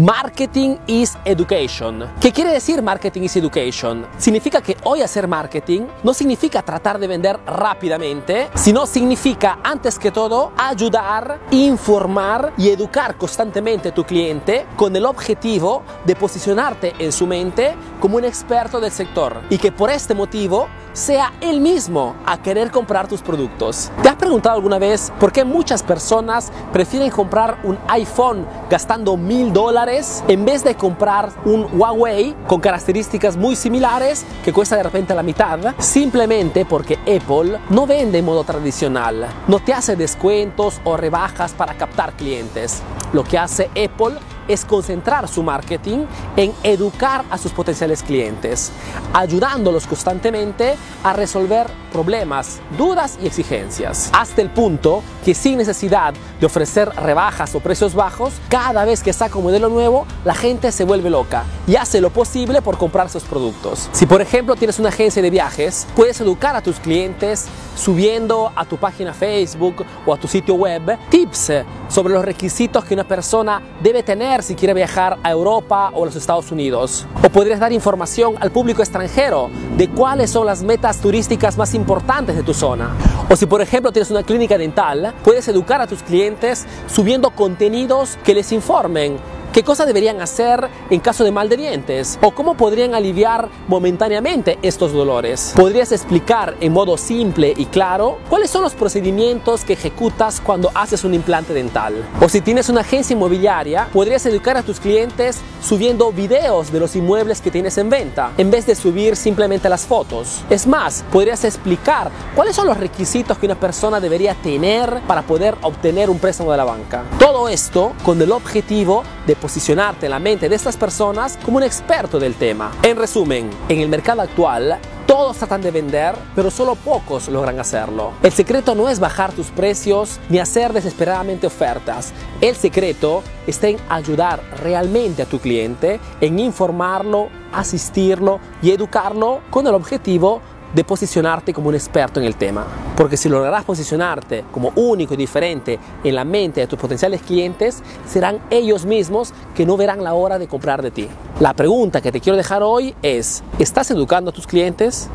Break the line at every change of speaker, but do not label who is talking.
Marketing is education. ¿Qué quiere decir marketing is education? Significa que hoy hacer marketing no significa tratar de vender rápidamente, sino significa antes que todo ayudar, informar y educar constantemente a tu cliente con el objetivo de posicionarte en su mente como un experto del sector y que por este motivo sea él mismo a querer comprar tus productos. ¿Te has preguntado alguna vez por qué muchas personas prefieren comprar un iPhone gastando mil dólares en vez de comprar un Huawei con características muy similares que cuesta de repente la mitad? Simplemente porque Apple no vende en modo tradicional, no te hace descuentos o rebajas para captar clientes. Lo que hace Apple es concentrar su marketing en educar a sus potenciales clientes, ayudándolos constantemente a resolver problemas, dudas y exigencias, hasta el punto que sin necesidad de ofrecer rebajas o precios bajos, cada vez que saca un modelo nuevo, la gente se vuelve loca y hace lo posible por comprar sus productos. Si por ejemplo tienes una agencia de viajes, puedes educar a tus clientes subiendo a tu página Facebook o a tu sitio web tips sobre los requisitos que una persona debe tener si quiere viajar a Europa o a los Estados Unidos. O podrías dar información al público extranjero de cuáles son las metas turísticas más importantes de tu zona. O si por ejemplo tienes una clínica dental, puedes educar a tus clientes subiendo contenidos que les informen qué cosas deberían hacer en caso de mal de dientes o cómo podrían aliviar momentáneamente estos dolores. Podrías explicar en modo simple y claro cuáles son los procedimientos que ejecutas cuando haces un implante dental. O si tienes una agencia inmobiliaria, podrías educar a tus clientes subiendo videos de los inmuebles que tienes en venta en vez de subir simplemente las fotos. Es más, podrías explicar cuáles son los requisitos que una persona debería tener para poder obtener un préstamo de la banca. Todo esto con el objetivo de posicionarte en la mente de estas personas como un experto del tema. En resumen, en el mercado actual, todos tratan de vender, pero solo pocos logran hacerlo. El secreto no es bajar tus precios ni hacer desesperadamente ofertas. El secreto está en ayudar realmente a tu cliente, en informarlo, asistirlo y educarlo con el objetivo de posicionarte como un experto en el tema. Porque si lograrás posicionarte como único y diferente en la mente de tus potenciales clientes, serán ellos mismos que no verán la hora de comprar de ti. La pregunta que te quiero dejar hoy es, ¿estás educando a tus clientes?